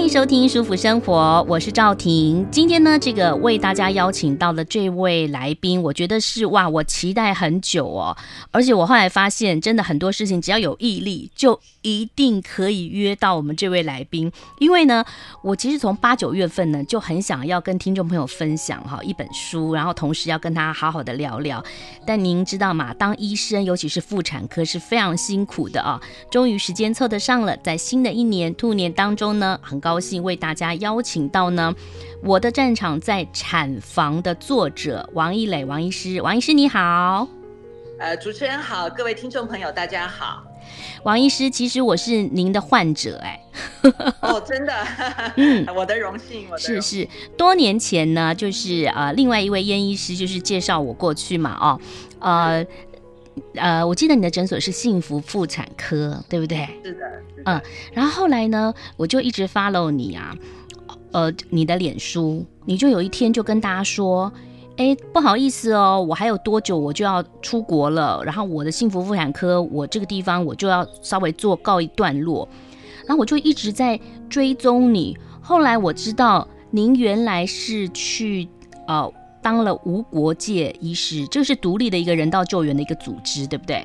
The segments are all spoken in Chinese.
欢迎收听《舒服生活》，我是赵婷。今天呢，这个为大家邀请到的这位来宾，我觉得是哇，我期待很久哦。而且我后来发现，真的很多事情只要有毅力，就一定可以约到我们这位来宾。因为呢，我其实从八九月份呢，就很想要跟听众朋友分享哈一本书，然后同时要跟他好好的聊聊。但您知道吗？当医生，尤其是妇产科，是非常辛苦的啊。终于时间凑得上了，在新的一年兔年当中呢，很高。高兴为大家邀请到呢，我的战场在产房的作者王一磊王医师，王医师你好，呃，主持人好，各位听众朋友大家好，王医师，其实我是您的患者哎，哦，真的，嗯，我的荣幸，我的，是是，多年前呢，就是呃，另外一位燕医师就是介绍我过去嘛，哦，呃。呃，我记得你的诊所是幸福妇产科，对不对？是的，是的。嗯，然后后来呢，我就一直 follow 你啊，呃，你的脸书，你就有一天就跟大家说，哎，不好意思哦，我还有多久我就要出国了，然后我的幸福妇产科，我这个地方我就要稍微做告一段落，然后我就一直在追踪你。后来我知道您原来是去呃。当了无国界医师，这是独立的一个人道救援的一个组织，对不对？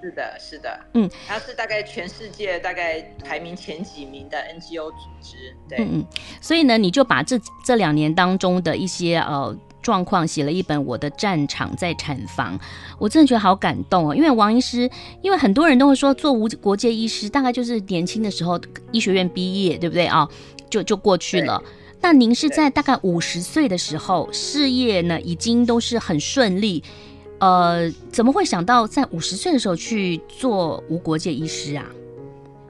是的，是的，嗯，它是大概全世界大概排名前几名的 NGO 组织，对，嗯嗯，所以呢，你就把这这两年当中的一些呃状况写了一本《我的战场在产房》，我真的觉得好感动哦，因为王医师，因为很多人都会说做无国界医师，大概就是年轻的时候医学院毕业，对不对啊？就就过去了。那您是在大概五十岁的时候，事业呢已经都是很顺利，呃，怎么会想到在五十岁的时候去做无国界医师啊？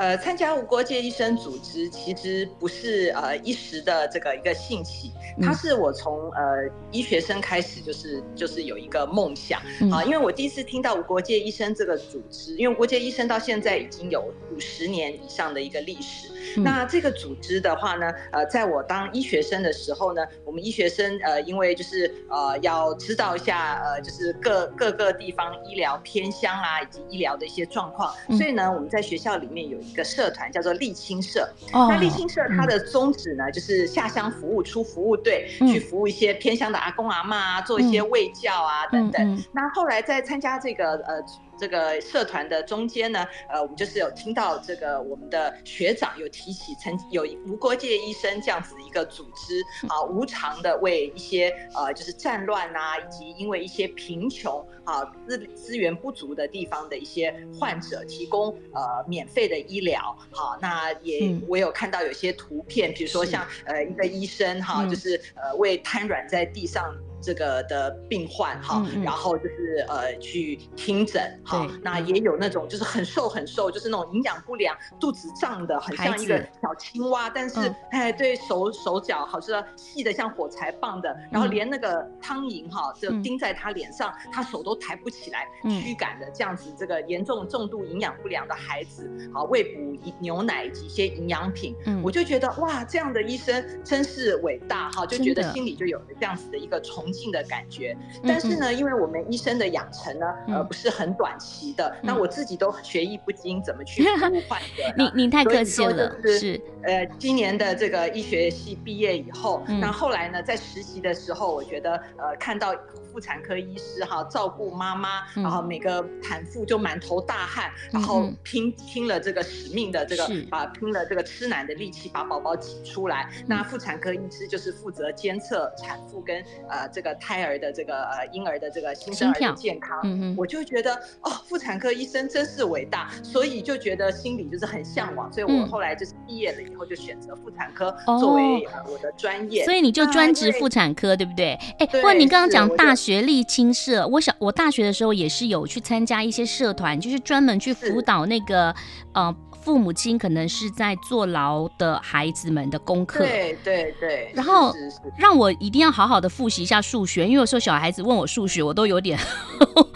呃，参加无国界医生组织其实不是呃一时的这个一个兴起，它是我从呃医学生开始就是就是有一个梦想啊，因为我第一次听到无国界医生这个组织，因为无国界医生到现在已经有五十年以上的一个历史。那这个组织的话呢，呃，在我当医学生的时候呢，我们医学生呃，因为就是呃要知道一下呃，就是各各个地方医疗偏乡啊，以及医疗的一些状况，所以呢，我们在学校里面有一。个社团叫做沥青社，那沥青社它的宗旨呢，就是下乡服务，出服务队去服务一些偏乡的阿公阿妈啊，做一些卫教啊等等。那后来在参加这个呃。这个社团的中间呢，呃，我们就是有听到这个我们的学长有提起，曾有无国界医生这样子一个组织啊，无偿的为一些呃就是战乱啊，以及因为一些贫穷啊资资源不足的地方的一些患者提供呃免费的医疗。好，那也我有看到有些图片，比如说像呃一个医生哈，就是呃为瘫软在地上。这个的病患哈，然后就是呃去听诊哈，那也有那种就是很瘦很瘦，就是那种营养不良、肚子胀的很像一个小青蛙，但是哎对手手脚好像细的像火柴棒的，然后连那个汤银哈就钉在他脸上，他手都抬不起来，驱赶的这样子，这个严重重度营养不良的孩子，好喂补牛奶以及一些营养品，我就觉得哇，这样的医生真是伟大哈，就觉得心里就有了这样子的一个崇。性的感觉，但是呢，因为我们医生的养成呢，呃，不是很短期的，那我自己都学艺不精，怎么去服务患者？你你太？客气了，是呃，今年的这个医学系毕业以后，那后来呢，在实习的时候，我觉得呃，看到妇产科医师哈，照顾妈妈，然后每个产妇就满头大汗，然后拼拼了这个使命的这个啊，拼了这个吃奶的力气把宝宝挤出来。那妇产科医师就是负责监测产妇跟呃这。这个胎儿的这个呃婴儿的这个新生儿的健康，嗯、我就觉得哦，妇产科医生真是伟大，所以就觉得心里就是很向往，所以我后来就是毕业了以后就选择妇产科作为我的专业，哦、所以你就专职妇产科对不对？哎，不过你刚刚讲大学励青社，我想我大学的时候也是有去参加一些社团，就是专门去辅导那个呃。父母亲可能是在坐牢的孩子们的功课。对对对。然后让我一定要好好的复习一下数学，因为有时候小孩子问我数学，我都有点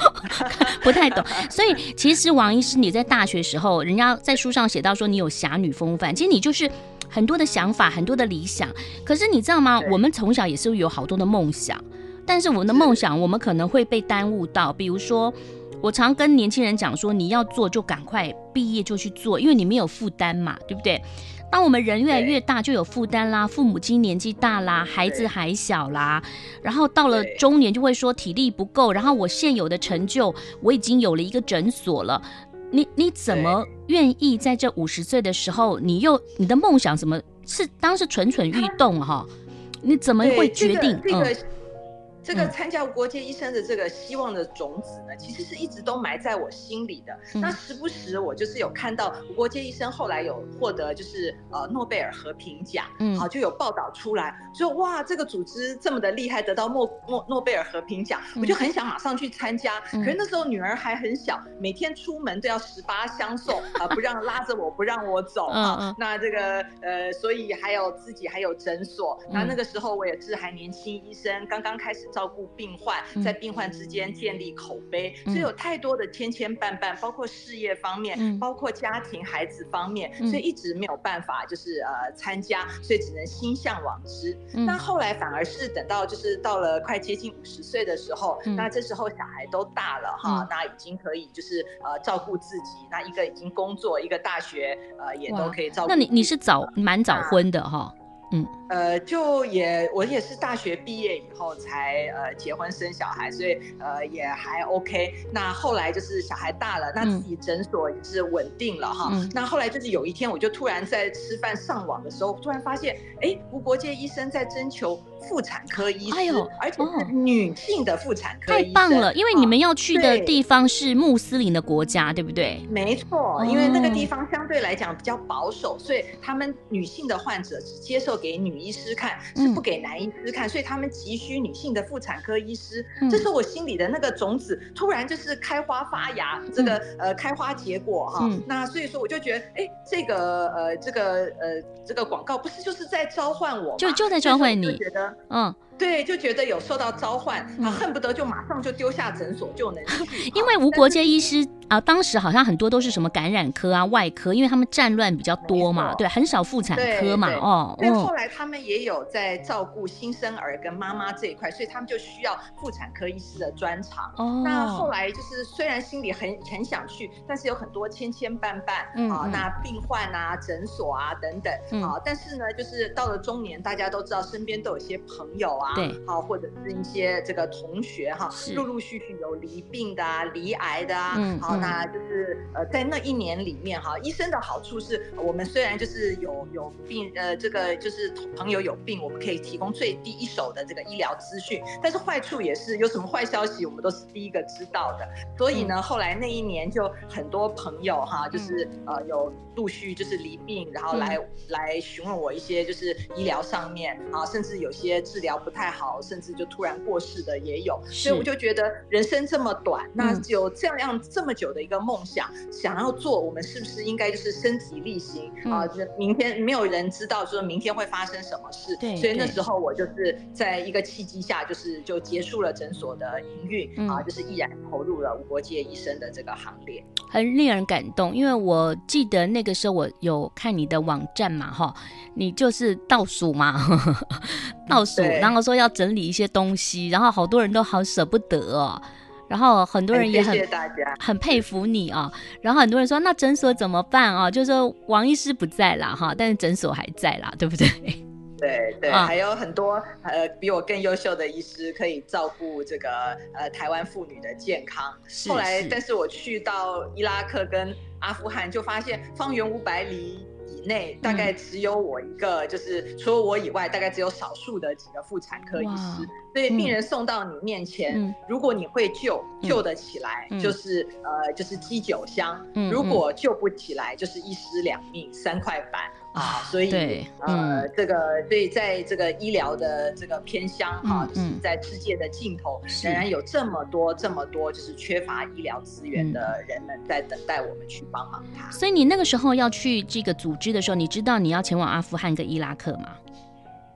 不太懂。所以其实王医师，你在大学时候，人家在书上写到说你有侠女风范，其实你就是很多的想法，很多的理想。可是你知道吗？我们从小也是有好多的梦想。但是我们的梦想，我们可能会被耽误到。比如说，我常跟年轻人讲说，你要做就赶快毕业就去做，因为你没有负担嘛，对不对？当我们人越来越大，就有负担啦。父母亲年纪大啦，孩子还小啦，然后到了中年就会说体力不够。然后我现有的成就，我已经有了一个诊所了。你你怎么愿意在这五十岁的时候，你又你的梦想怎么是当时蠢蠢欲动哈？你怎么会决定？嗯。这个参加无国界医生的这个希望的种子呢，其实是一直都埋在我心里的。那时不时我就是有看到无国界医生后来有获得就是呃诺贝尔和平奖，嗯，好就有报道出来，说哇这个组织这么的厉害，得到诺诺诺贝尔和平奖，我就很想马上去参加。可是那时候女儿还很小，每天出门都要十八相送啊，不让拉着我不让我走啊。那这个呃，所以还有自己还有诊所。那那个时候我也是还年轻医生，刚刚开始。照顾病患，在病患之间建立口碑，嗯、所以有太多的千千绊绊，包括事业方面，嗯、包括家庭孩子方面，嗯、所以一直没有办法，就是呃参加，所以只能心向往之。嗯、那后来反而是等到就是到了快接近五十岁的时候，嗯、那这时候小孩都大了哈，嗯、那已经可以就是呃照顾自己，那一个已经工作，一个大学呃也都可以照顾。那你你是早蛮早婚的哈？嗯，呃，就也我也是大学毕业以后才呃结婚生小孩，所以呃也还 OK。那后来就是小孩大了，那自己诊所也是稳定了哈。嗯、那后来就是有一天，我就突然在吃饭上网的时候，突然发现，哎，无国界医生在征求妇产科医师，哎呦，而且是女性的妇产科医生，太棒了！因为你们要去的地方是穆斯林的国家，对，对不对？没错，因为那个地方相对来讲比较保守，所以他们女性的患者只接受。给女医师看，是不给男医师看，嗯、所以他们急需女性的妇产科医师。嗯、这时候我心里的那个种子突然就是开花发芽，嗯、这个呃开花结果哈。嗯、那所以说我就觉得，哎，这个呃这个呃这个广告不是就是在召唤我吗？就就在召唤你，觉得嗯。对，就觉得有受到召唤，他恨不得就马上就丢下诊所就能去。因为无国界医师啊，当时好像很多都是什么感染科啊、外科，因为他们战乱比较多嘛，对，很少妇产科嘛，哦。但后来他们也有在照顾新生儿跟妈妈这一块，所以他们就需要妇产科医师的专长。哦。那后来就是虽然心里很很想去，但是有很多千千绊绊啊，那病患啊、诊所啊等等啊，但是呢，就是到了中年，大家都知道身边都有些朋友啊。对，好，或者是一些这个同学哈，陆陆续续有离病的啊，离癌的啊，嗯，好，那就是呃，在那一年里面哈，医生的好处是我们虽然就是有有病，呃，这个就是朋友有病，我们可以提供最第一手的这个医疗资讯，但是坏处也是有什么坏消息，我们都是第一个知道的。所以呢，后来那一年就很多朋友哈，就是呃有陆续就是离病，然后来来询问我一些就是医疗上面啊，甚至有些治疗不太好，甚至就突然过世的也有，所以我就觉得人生这么短，那有这样这么久的一个梦想想要做，我们是不是应该就是身体力行啊？明天没有人知道说明天会发生什么事，对，所以那时候我就是在一个契机下，就是就结束了诊所的营运啊，就是毅然投入了无国界医生的这个行列，很令人感动。因为我记得那个时候我有看你的网站嘛，哈，你就是倒数嘛，倒数，然后。说要整理一些东西，然后好多人都好舍不得哦，然后很多人也很谢谢大家，很佩服你啊、哦。然后很多人说，那诊所怎么办啊？就是说王医师不在啦哈，但是诊所还在啦，对不对？对对，啊、还有很多呃比我更优秀的医师可以照顾这个呃台湾妇女的健康。后来，但是我去到伊拉克跟阿富汗，就发现方圆五百里。内大概只有我一个，嗯、就是除了我以外，大概只有少数的几个妇产科医师。所以病人送到你面前，嗯、如果你会救，嗯、救得起来，嗯、就是呃，就是鸡酒香；嗯、如果救不起来，就是一尸两命，三块板。啊，所以对呃，嗯、这个所以在这个医疗的这个偏乡哈，就是在世界的尽头，仍然有这么多这么多就是缺乏医疗资源的人们在等待我们去帮忙他。所以你那个时候要去这个组织的时候，你知道你要前往阿富汗跟伊拉克吗？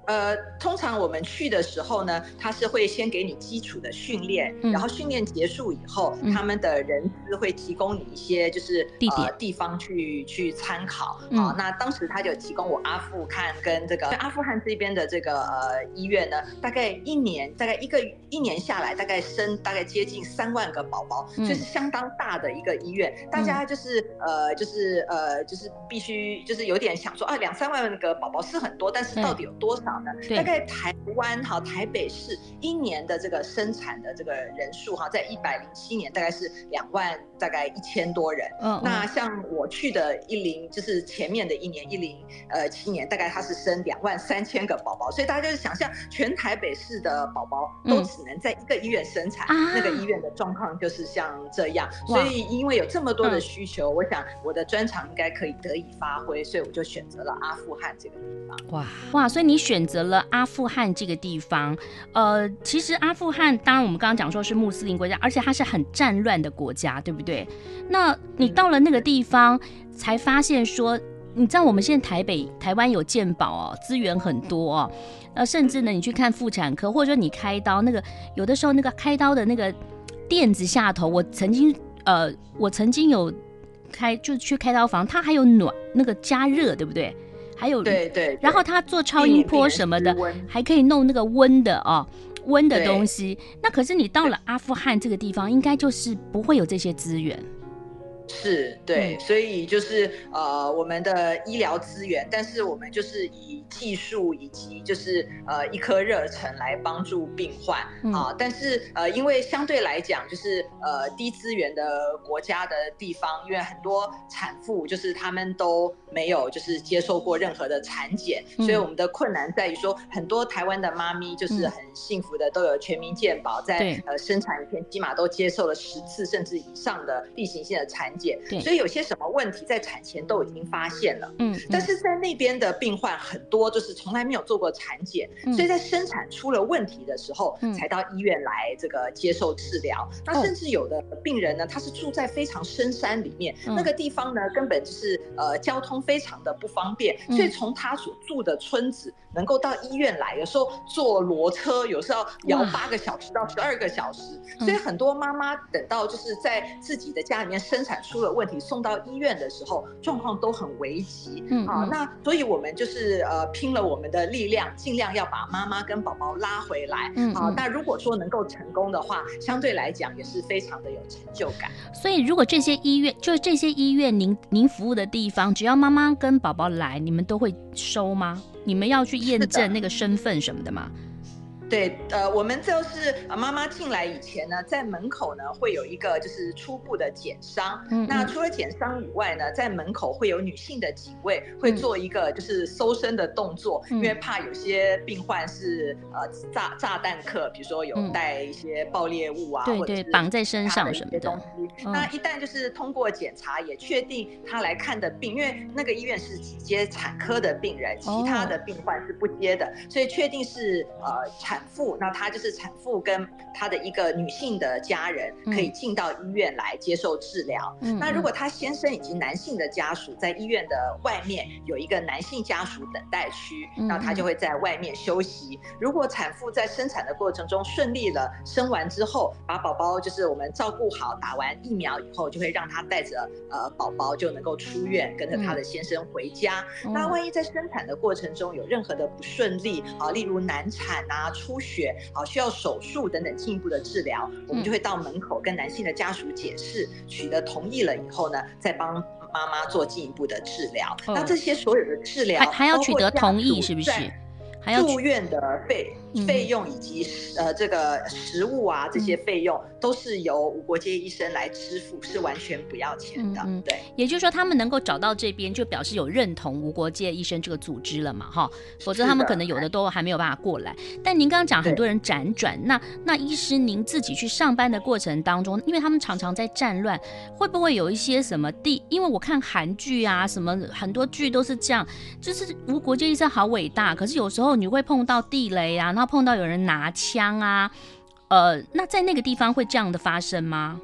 呃，通常我们去的时候呢，他是会先给你基础的训练，嗯、然后训练结束以后，嗯、他们的人资会提供你一些就是地点、呃、地方去去参考啊。那当时他就提供我阿富汗跟这个阿富汗这边的这个呃医院呢，大概一年大概一个一年下来，大概生大概接近三万个宝宝，嗯、就是相当大的一个医院。嗯、大家就是呃就是呃就是必须就是有点想说啊，两三万个宝宝是很多，但是到底有多少？对大概台湾哈台北市一年的这个生产的这个人数哈，在一百零七年大概是两万大概一千多人。嗯，那像我去的一零就是前面的一年一零呃七年，大概它是生两万三千个宝宝，所以大家就是想象全台北市的宝宝都只能在一个医院生产，嗯、那个医院的状况就是像这样。啊、所以因为有这么多的需求，嗯、我想我的专长应该可以得以发挥，所以我就选择了阿富汗这个地方。哇哇，所以你选。选择了阿富汗这个地方，呃，其实阿富汗当然我们刚刚讲说是穆斯林国家，而且它是很战乱的国家，对不对？那你到了那个地方，才发现说，你知道我们现在台北、台湾有健保哦，资源很多哦，呃，甚至呢，你去看妇产科，或者说你开刀，那个有的时候那个开刀的那个垫子下头，我曾经呃，我曾经有开就去开刀房，它还有暖那个加热，对不对？还有对，对对，然后他做超音波什么的，还可以弄那个温的哦，温的东西。那可是你到了阿富汗这个地方，应该就是不会有这些资源。是对，嗯、所以就是呃，我们的医疗资源，但是我们就是以技术以及就是呃一颗热忱来帮助病患、嗯、啊。但是呃，因为相对来讲，就是呃低资源的国家的地方，因为很多产妇就是他们都没有就是接受过任何的产检，嗯、所以我们的困难在于说，很多台湾的妈咪就是很幸福的都有全民健保，在对。呃生产前起码都接受了十次甚至以上的例行性的产所以有些什么问题在产前都已经发现了，嗯，但是在那边的病患很多就是从来没有做过产检，嗯、所以在生产出了问题的时候，嗯、才到医院来这个接受治疗。嗯、那甚至有的病人呢，他是住在非常深山里面，嗯、那个地方呢根本就是呃交通非常的不方便，嗯、所以从他所住的村子能够到医院来，有时候坐骡车，有时候要摇八个小时到十二个小时，嗯、所以很多妈妈等到就是在自己的家里面生产。出了问题，送到医院的时候，状况都很危急。嗯，嗯啊，那所以我们就是呃拼了我们的力量，尽量要把妈妈跟宝宝拉回来。嗯，嗯啊，那如果说能够成功的话，相对来讲也是非常的有成就感。所以，如果这些医院，就这些医院，您您服务的地方，只要妈妈跟宝宝来，你们都会收吗？你们要去验证那个身份什么的吗？对，呃，我们就是妈妈进来以前呢，在门口呢会有一个就是初步的检伤。嗯，那除了检伤以外呢，在门口会有女性的警卫会做一个就是搜身的动作，嗯、因为怕有些病患是呃炸炸弹客，比如说有带一些爆裂物啊，嗯、或者是绑在身上什么的东西。嗯、那一旦就是通过检查也确定他来看的病，因为那个医院是只接产科的病人，其他的病患是不接的，哦、所以确定是呃产。产妇，那她就是产妇跟她的一个女性的家人可以进到医院来接受治疗。嗯、那如果她先生以及男性的家属在医院的外面有一个男性家属等待区，那她就会在外面休息。如果产妇在生产的过程中顺利了，生完之后把宝宝就是我们照顾好，打完疫苗以后，就会让她带着呃宝宝就能够出院，跟着她的先生回家。嗯、那万一在生产的过程中有任何的不顺利啊，例如难产啊出血啊，需要手术等等进一步的治疗，我们就会到门口跟男性的家属解释，取得同意了以后呢，再帮妈妈做进一步的治疗。那这些所有的治疗还还要取得同意，是不是？还要住院的费费用以及呃这个食物啊这些费用都是由无国界医生来支付，是完全不要钱的。嗯对，也就是说他们能够找到这边，就表示有认同无国界医生这个组织了嘛，哈，否则他们可能有的都还没有办法过来。但您刚刚讲很多人辗转，那那医师您自己去上班的过程当中，因为他们常常在战乱，会不会有一些什么地？因为我看韩剧啊，什么很多剧都是这样，就是无国界医生好伟大，可是有时候你会碰到地雷啊，然碰到有人拿枪啊，呃，那在那个地方会这样的发生吗？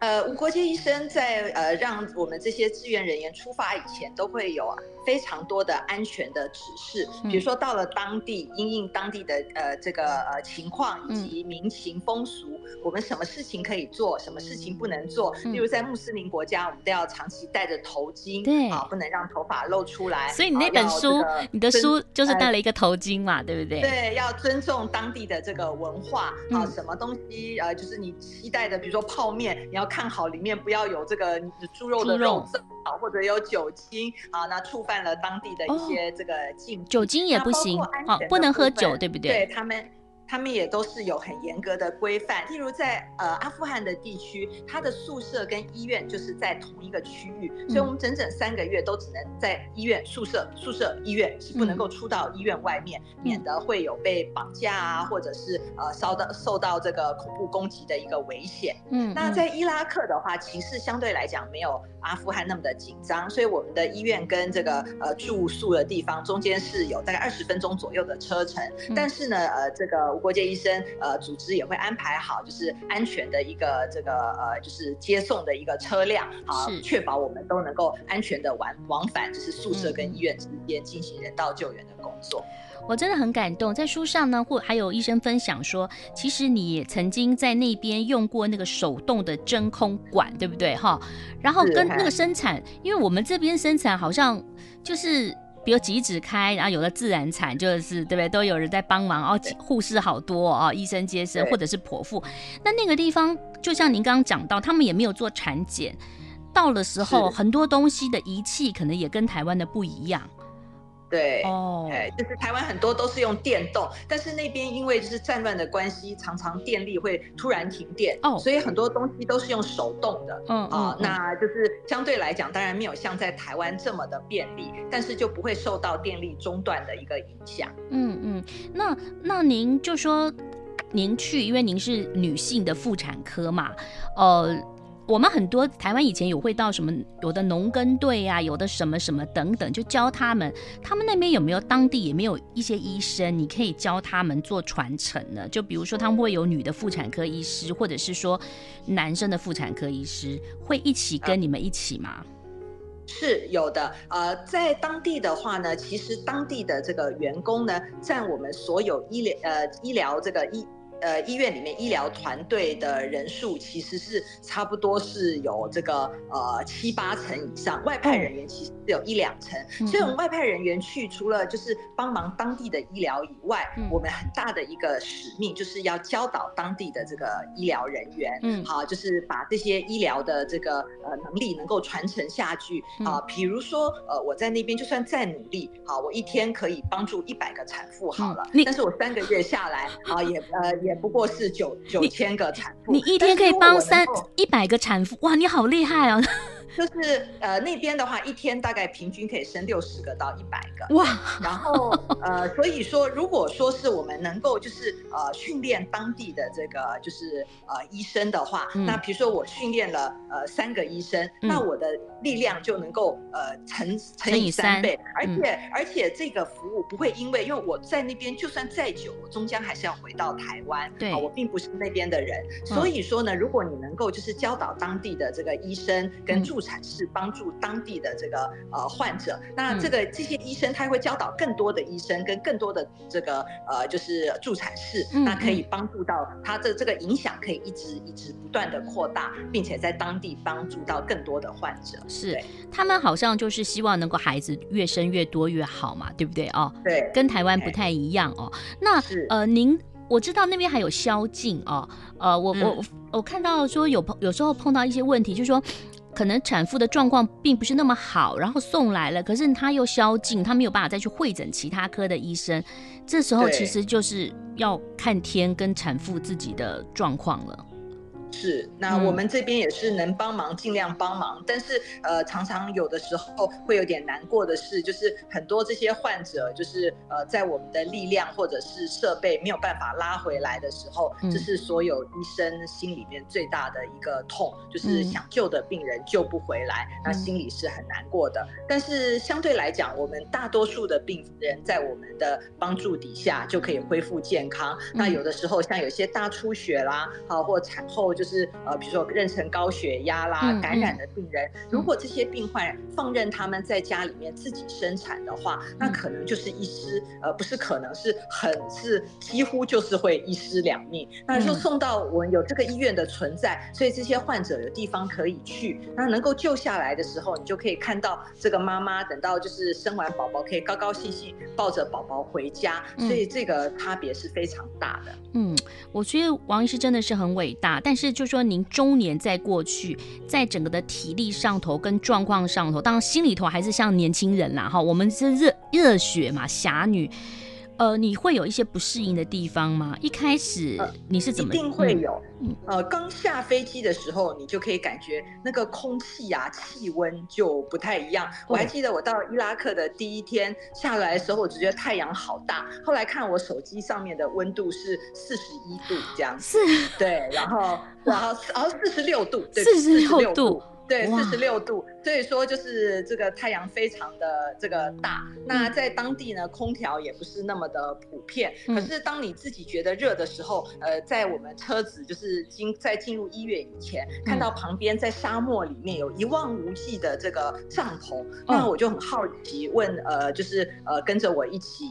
呃，吴国杰医生在呃让我们这些志愿人员出发以前，都会有啊。非常多的安全的指示，比如说到了当地，因应当地的呃这个呃情况以及民情风俗，嗯，我们什么事情可以做，什么事情不能做。例如在穆斯林国家，我们都要长期戴着头巾，对啊，不能让头发露出来。所以你那本书，这个，你的书就是戴了一个头巾嘛，呃，对不对？对，要尊重当地的这个文化啊，什么东西呃，就是你期待的，比如说泡面，你要看好里面不要有这个猪肉的肉汁啊，或者有酒精啊，那触犯。犯了当地的一些这个禁、哦，酒精也不行，哦，不能喝酒，对不对？对他们。他们也都是有很严格的规范，例如在呃阿富汗的地区，他的宿舍跟医院就是在同一个区域，所以我们整整三个月都只能在医院宿舍、宿舍医院是不能够出到医院外面，免得会有被绑架啊，或者是呃烧到受到这个恐怖攻击的一个危险。嗯，那在伊拉克的话，情势相对来讲没有阿富汗那么的紧张，所以我们的医院跟这个呃住宿的地方中间是有大概二十分钟左右的车程，但是呢，呃这个。国界医生呃组织也会安排好，就是安全的一个这个呃就是接送的一个车辆，啊确保我们都能够安全的往往返，就是宿舍跟医院之间进行人道救援的工作。我真的很感动，在书上呢，或还有医生分享说，其实你曾经在那边用过那个手动的真空管，对不对？哈，然后跟那个生产，因为我们这边生产好像就是。比如几指开，然后有了自然产，就是对不对？都有人在帮忙哦，护士好多哦，医生接生或者是剖腹。那那个地方，就像您刚刚讲到，他们也没有做产检，到了时候很多东西的仪器可能也跟台湾的不一样。对，哦，哎，就是台湾很多都是用电动，但是那边因为就是战乱的关系，常常电力会突然停电，哦，所以很多东西都是用手动的，嗯啊，那就是相对来讲，当然没有像在台湾这么的便利，但是就不会受到电力中断的一个影响。嗯嗯，那那您就说您去，因为您是女性的妇产科嘛，呃。我们很多台湾以前有会到什么有的农耕队啊，有的什么什么等等，就教他们。他们那边有没有当地也没有一些医生，你可以教他们做传承呢？就比如说他们会有女的妇产科医师，或者是说男生的妇产科医师会一起跟你们一起吗？是有的。呃，在当地的话呢，其实当地的这个员工呢，占我们所有医疗呃医疗这个医。呃，医院里面医疗团队的人数其实是差不多是有这个呃七八成以上，外派人员其实是有一两成，嗯，所以我们外派人员去除了就是帮忙当地的医疗以外，嗯，我们很大的一个使命就是要教导当地的这个医疗人员，嗯，好，就是把这些医疗的这个呃能力能够传承下去啊，比如说呃我在那边就算再努力，好，我一天可以帮助一百个产妇好了，嗯，但是我三个月下来啊也呃也。也不过是九九千个产妇，你一天可以帮三一百个产妇，哇，你好厉害哦！就是呃那边的话，一天大概平均可以生六十个到一百个哇，然后呃所以说如果说是我们能够就是呃训练当地的这个就是呃医生的话，嗯、那比如说我训练了呃三个医生，嗯、那我的力量就能够呃乘乘以三倍，而且、嗯、而且这个服务不会因为因为我在那边就算再久，我终将还是要回到台湾，对、呃，我并不是那边的人，所以说呢，如果你能够就是教导当地的这个医生跟助产室帮助当地的这个呃患者，那这个这些医生他会教导更多的医生跟更多的这个呃就是助产士，那可以帮助到他的这个影响可以一直一直不断的扩大，并且在当地帮助到更多的患者。是，他们好像就是希望能够孩子越生越多越好嘛，对不对哦？对，跟台湾不太一样哦。那呃您。我知道那边还有宵禁哦，呃，我我我看到说有碰有时候碰到一些问题，就是说可能产妇的状况并不是那么好，然后送来了，可是她又宵禁，她没有办法再去会诊其他科的医生，这时候其实就是要看天跟产妇自己的状况了。是，那我们这边也是能帮忙尽量帮忙，嗯、但是呃，常常有的时候会有点难过的是，就是很多这些患者，就是呃，在我们的力量或者是设备没有办法拉回来的时候，这是所有医生心里面最大的一个痛，就是想救的病人救不回来，嗯、那心里是很难过的。但是相对来讲，我们大多数的病人在我们的帮助底下就可以恢复健康。嗯、那有的时候像有些大出血啦，好或产后就。就是呃，比如说妊娠高血压啦、感染的病人，如果这些病患放任他们在家里面自己生产的话，那可能就是一失，呃，不是可能是很是几乎就是会一尸两命。那就送到我们有这个医院的存在，所以这些患者有地方可以去，那能够救下来的时候，你就可以看到这个妈妈等到就是生完宝宝可以高高兴兴抱着宝宝回家，所以这个差别是非常大的。嗯，我觉得王医师真的是很伟大，但是。就说您中年在过去，在整个的体力上头跟状况上头，当然心里头还是像年轻人啦哈。我们是热热血嘛，侠女。呃，你会有一些不适应的地方吗？一开始你是怎么？一定会有。嗯、呃，刚下飞机的时候，你就可以感觉那个空气啊，气温就不太一样。我还记得我到伊拉克的第一天下来的时候，我只觉得太阳好大。后来看我手机上面的温度是四十一度这样子，是，对，然后然后然后四十六度，对，四十六度。对，四十六度，所以说就是这个太阳非常的这个大。那在当地呢，空调也不是那么的普遍。可是当你自己觉得热的时候，呃，在我们车子就是进在进入医院以前，看到旁边在沙漠里面有一望无际的这个帐篷，那我就很好奇问，呃，就是呃跟着我一起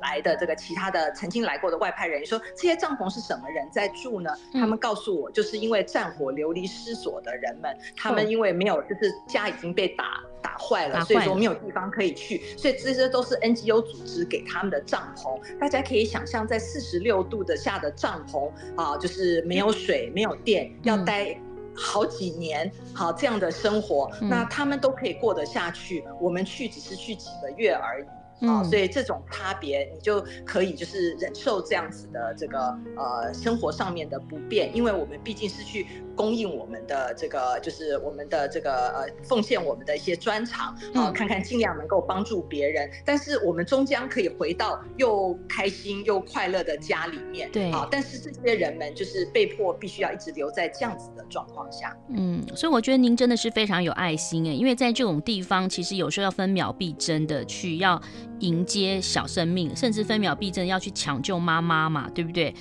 来的这个其他的曾经来过的外派人员说，这些帐篷是什么人在住呢？他们告诉我，就是因为战火流离失所的人们，他们因因为没有，就是家已经被打打坏了，所以说没有地方可以去，所以这些都是 NGO 组织给他们的帐篷。大家可以想象，在四十六度的下的帐篷啊，就是没有水、没有电，要待好几年，好这样的生活，那他们都可以过得下去。我们去只是去几个月而已。啊、哦，所以这种差别，你就可以就是忍受这样子的这个呃生活上面的不便，因为我们毕竟是去供应我们的这个，就是我们的这个呃奉献我们的一些专长，啊、哦，看看尽量能够帮助别人，但是我们终将可以回到又开心又快乐的家里面，对啊，但是这些人们就是被迫必须要一直留在这样子的状况下，嗯，所以我觉得您真的是非常有爱心哎，因为在这种地方，其实有时候要分秒必争的去要。迎接小生命，甚至分秒必争要去抢救妈妈嘛，对不对？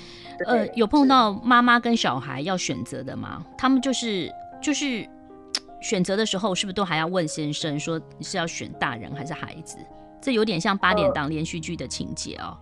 呃，有碰到妈妈跟小孩要选择的吗？他们就是就是选择的时候，是不是都还要问先生说你是要选大人还是孩子？这有点像八点档连续剧的情节哦。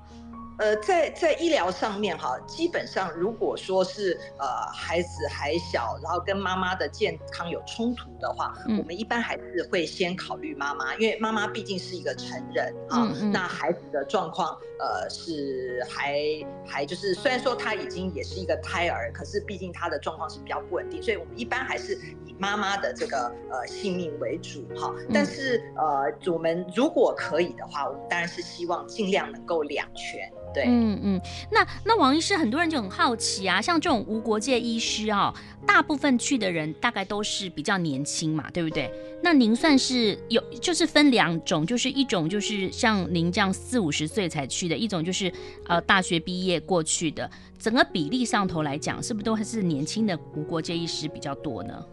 呃，在在医疗上面哈，基本上如果说是呃孩子还小，然后跟妈妈的健康有冲突的话，嗯、我们一般还是会先考虑妈妈，因为妈妈毕竟是一个成人啊。嗯嗯、那孩子的状况呃是还还就是虽然说他已经也是一个胎儿，可是毕竟他的状况是比较不稳定，所以我们一般还是以妈妈的这个呃性命为主哈。但是呃我们如果可以的话，我们当然是希望尽量能够两全。对嗯嗯，那那王医师，很多人就很好奇啊，像这种无国界医师啊、大部分去的人大概都是比较年轻嘛，对不对？那您算是有，就是分两种，就是一种就是像您这样四五十岁才去的，一种就是呃大学毕业过去的，整个比例上头来讲，是不是都还是年轻的无国界医师比较多呢？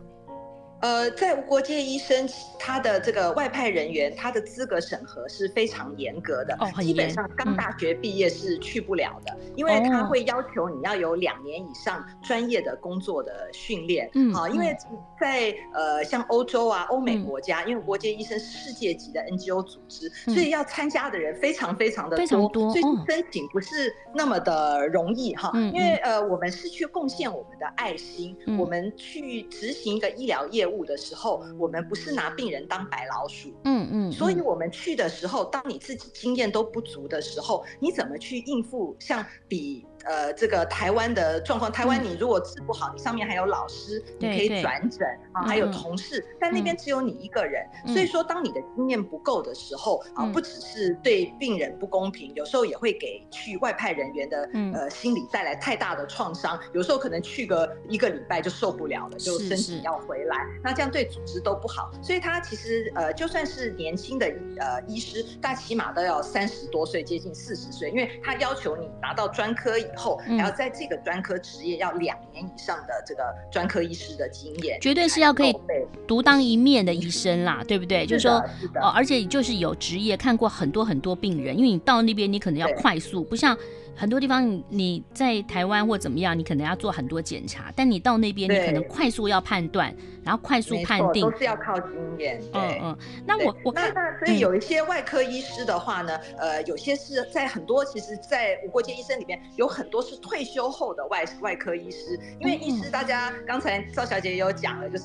呃，在无国界医生，他的这个外派人员，他的资格审核是非常严格的，哦、基本上刚大学毕业是去不了的，嗯、因为他会要求你要有两年以上专业的工作的训练，嗯，好，因为在呃像欧洲啊、欧美国家，嗯、因为无国界医生是世界级的 NGO 组织，嗯、所以要参加的人非常非常的多，非常多，所以申请不是那么的容易哈，嗯、因为呃我们是去贡献我们的爱心，嗯、我们去执行一个医疗业务。的时候，我们不是拿病人当白老鼠，嗯嗯，嗯，所以我们去的时候，当你自己经验都不足的时候，你怎么去应付像比呃这个台湾的状况，台湾你如果治不好，你上面还有老师，你可以转诊啊，还有同事，但那边只有你一个人，所以说当你的经验不够的时候啊，不只是对病人不公平，有时候也会给去外派人员的呃心理带来太大的创伤，有时候可能去个一个礼拜就受不了了，就身体要回来，那这样对组织都不好，所以他其实呃就算是年轻的呃医师，大起码都要三十多岁，接近四十岁，因为他要求你拿到专科以后，还要在这个专科职业要两年以上的这个专科医师的经验，绝对是要可以独当一面的医生啦，对不对？就是说哦，而且就是有职业看过很多很多病人，因为你到那边你可能要快速，不像。很多地方你在台湾或怎么样，你可能要做很多检查，但你到那边你可能快速要判断，然后快速判定，都是要靠经验。嗯嗯。那我我看，那所以有一些外科医师的话呢，嗯、呃，有些是在很多其实，在无国界医生里面有很多是退休后的外外科医师，因为医师大家刚才赵小姐也有讲了，就是。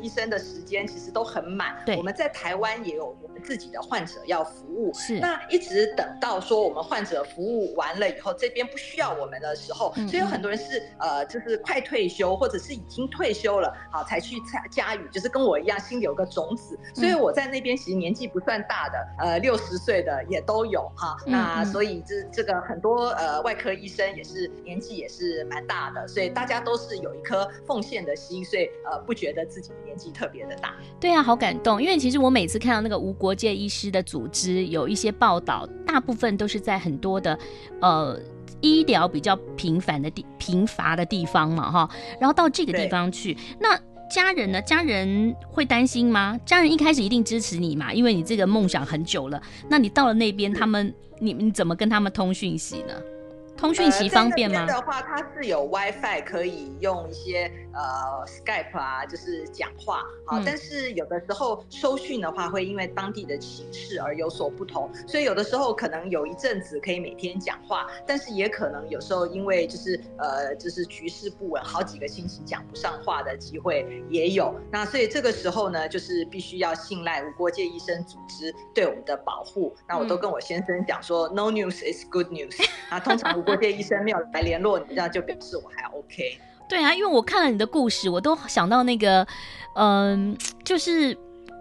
医生的时间其实都很满，对，我们在台湾也有自己的患者要服务，是。那一直等到说我们患者服务完了以后，这边不需要我们的时候，嗯嗯，所以有很多人是呃，就是快退休或者是已经退休了，好才去参加语，就是跟我一样心里有个种子。所以我在那边其实年纪不算大的，呃，六十岁的也都有哈。那所以这这个很多呃外科医生也是年纪也是蛮大的，所以大家都是有一颗奉献的心，所以呃不觉得自己。年纪特别的大，对啊，好感动。因为其实我每次看到那个无国界医师的组织有一些报道，大部分都是在很多的呃医疗比较频繁的地贫乏的地方嘛，哈。然后到这个地方去，那家人呢？家人会担心吗？家人一开始一定支持你嘛，因为你这个梦想很久了。那你到了那边，他们你你怎么跟他们通讯息呢？通讯息方便吗？呃、的话，它是有 WiFi 可以用一些呃 Skype 啊，就是讲话。好，嗯、但是有的时候收讯的话，会因为当地的形势而有所不同。所以有的时候可能有一阵子可以每天讲话，但是也可能有时候因为就是呃就是局势不稳，好几个星期讲不上话的机会也有。那所以这个时候呢，就是必须要信赖无国界医生组织对我们的保护。那我都跟我先生讲说、嗯、，No news is good news。啊，通常无国界医生没有来联络你，这样就表示我还 OK。对啊，因为我看了你的故事，我都想到那个，嗯、呃，就是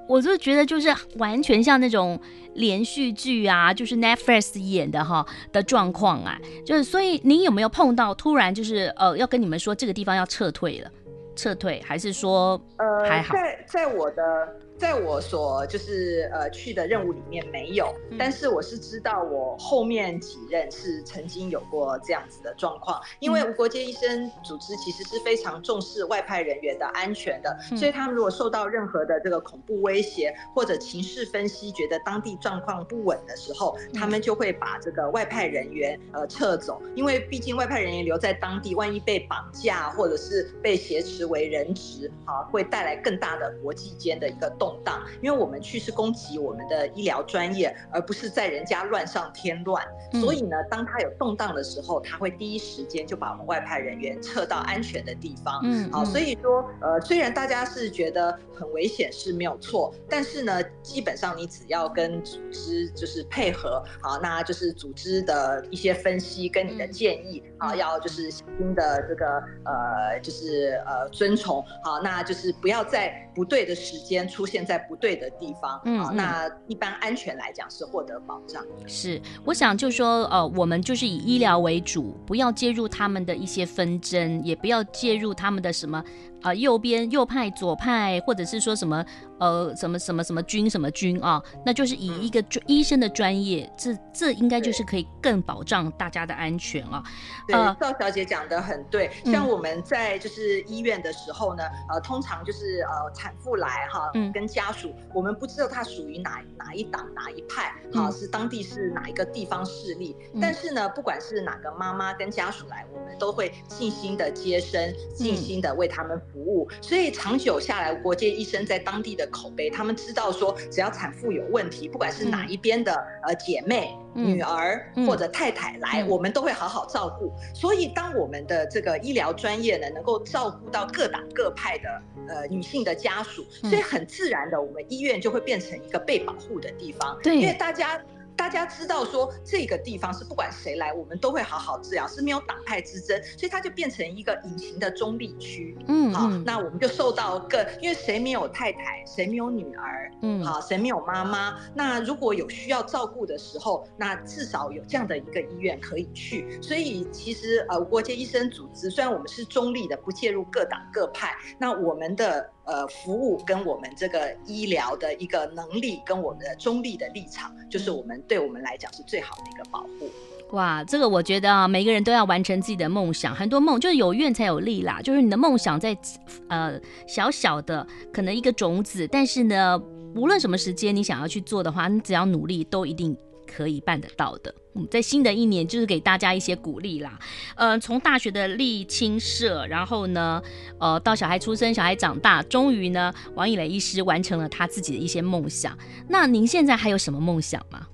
我就觉得就是完全像那种连续剧啊，就是 Netflix 演的哈的状况啊，就是所以您有没有碰到突然就是呃要跟你们说这个地方要撤退了，撤退还是说呃还好？在在我的。在我所就是呃去的任务里面没有，但是我是知道我后面几任是曾经有过这样子的状况，因为无国界医生组织其实是非常重视外派人员的安全的，所以他们如果受到任何的这个恐怖威胁或者情势分析，觉得当地状况不稳的时候，他们就会把这个外派人员呃撤走，因为毕竟外派人员留在当地，万一被绑架或者是被挟持为人质啊，会带来更大的国际间的一个动。动荡，因为我们去是攻击我们的医疗专业，而不是在人家乱上添乱。嗯、所以呢，当他有动荡的时候，他会第一时间就把我们外派人员撤到安全的地方。嗯，好，所以说，呃，虽然大家是觉得很危险是没有错，但是呢，基本上你只要跟组织就是配合，好，那就是组织的一些分析跟你的建议，啊、嗯，要就是新的这个呃，就是呃遵从，好，那就是不要在不对的时间出现。在不对的地方，嗯，嗯，那一般安全来讲是获得保障。是，我想就说，呃，我们就是以医疗为主，不要介入他们的一些纷争，也不要介入他们的什么。啊、呃，右边右派、左派，或者是说什么呃，什么什么什么军什么军啊，那就是以一个专医生的专业，这这应该就是可以更保障大家的安全啊。对，赵、呃、小姐讲的很对，像我们在就是医院的时候呢，嗯、呃，通常就是呃产妇来哈，嗯，跟家属，我们不知道她属于哪哪一党哪一派，哈、嗯，是当地是哪一个地方势力，嗯、但是呢，不管是哪个妈妈跟家属来，我们都会尽心的接生，尽心的为他们。服务，所以长久下来，国界医生在当地的口碑，他们知道说，只要产妇有问题，不管是哪一边的呃姐妹、女儿或者太太来，我们都会好好照顾。所以，当我们的这个医疗专业呢，能够照顾到各党各派的呃女性的家属，所以很自然的，我们医院就会变成一个被保护的地方。对，因为大家。大家知道说这个地方是不管谁来，我们都会好好治疗，是没有党派之争，所以它就变成一个隐形的中立区。嗯，好，那我们就受到更，因为谁没有太太，谁没有女儿，嗯，好，谁没有妈妈，那如果有需要照顾的时候，那至少有这样的一个医院可以去。所以其实呃，国界医生组织虽然我们是中立的，不介入各党各派，那我们的。呃，服务跟我们这个医疗的一个能力，跟我们的中立的立场，就是我们对我们来讲是最好的一个保护。哇，这个我觉得啊，每个人都要完成自己的梦想，很多梦就是有愿才有力啦。就是你的梦想在呃小小的可能一个种子，但是呢，无论什么时间你想要去做的话，你只要努力，都一定可以办得到的。嗯，在新的一年，就是给大家一些鼓励啦。嗯，从大学的立青社，然后呢，呃，到小孩出生、小孩长大，终于呢，王以雷医师完成了他自己的一些梦想。那您现在还有什么梦想吗？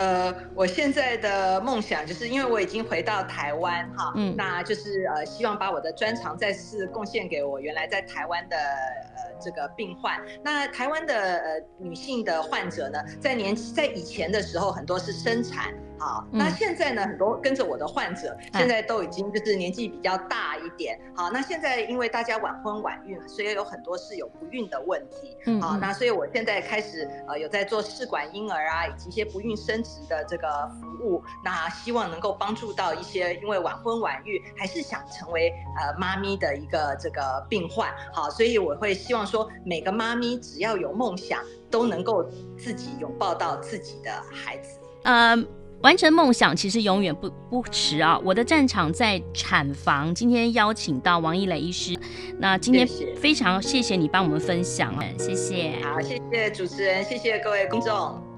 呃，我现在的梦想就是因为我已经回到台湾哈，嗯，那就是呃，希望把我的专长再次贡献给我原来在台湾的呃这个病患。那台湾的呃女性的患者呢，在年在以前的时候，很多是生产。好，那现在呢，很多跟着我的患者，现在都已经就是年纪比较大一点。好，那现在因为大家晚婚晚育，所以有很多是有不孕的问题。嗯，好，那所以我现在开始呃有在做试管婴儿啊，以及一些不孕生殖的这个服务。那希望能够帮助到一些因为晚婚晚育还是想成为呃妈咪的一个这个病患。好，所以我会希望说每个妈咪只要有梦想，都能够自己拥抱到自己的孩子。嗯。完成梦想其实永远不不迟啊！我的战场在产房，今天邀请到王一磊医师，那今天非常谢谢你帮我们分享，谢谢。好，谢谢主持人，谢谢各位观众。